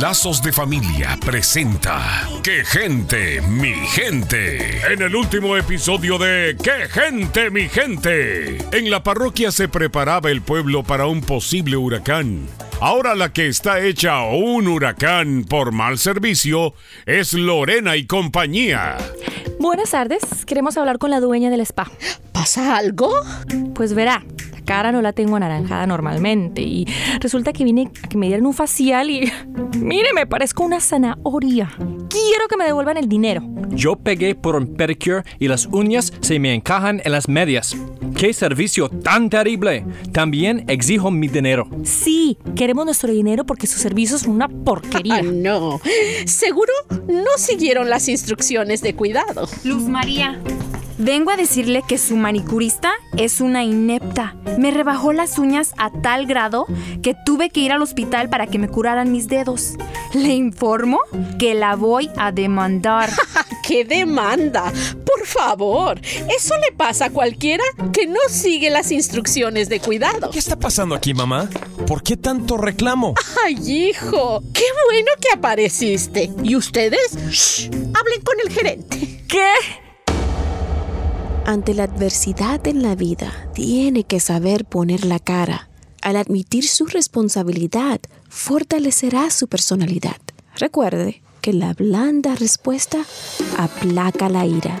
Lazos de Familia presenta ¡Qué gente, mi gente! En el último episodio de ¡Qué gente, mi gente! En la parroquia se preparaba el pueblo para un posible huracán. Ahora la que está hecha un huracán por mal servicio es Lorena y compañía. Buenas tardes, queremos hablar con la dueña del spa. ¿Pasa algo? Pues verá, cara no la tengo anaranjada normalmente y resulta que vine a que me dieran un facial y mire, me parezco una zanahoria. Quiero que me devuelvan el dinero. Yo pegué por un pedicure y las uñas se me encajan en las medias. ¡Qué servicio tan terrible! También exijo mi dinero. Sí, queremos nuestro dinero porque su servicio es una porquería. Ah, no. Seguro no siguieron las instrucciones de cuidado. Luz María. Vengo a decirle que su manicurista es una inepta. Me rebajó las uñas a tal grado que tuve que ir al hospital para que me curaran mis dedos. Le informo que la voy a demandar. ¡Qué demanda! Por favor, eso le pasa a cualquiera que no sigue las instrucciones de cuidado. ¿Qué está pasando aquí, mamá? ¿Por qué tanto reclamo? ¡Ay, hijo! ¡Qué bueno que apareciste! ¿Y ustedes? ¡Shh! Hablen con el gerente. ¿Qué? Ante la adversidad en la vida, tiene que saber poner la cara. Al admitir su responsabilidad, fortalecerá su personalidad. Recuerde que la blanda respuesta aplaca la ira.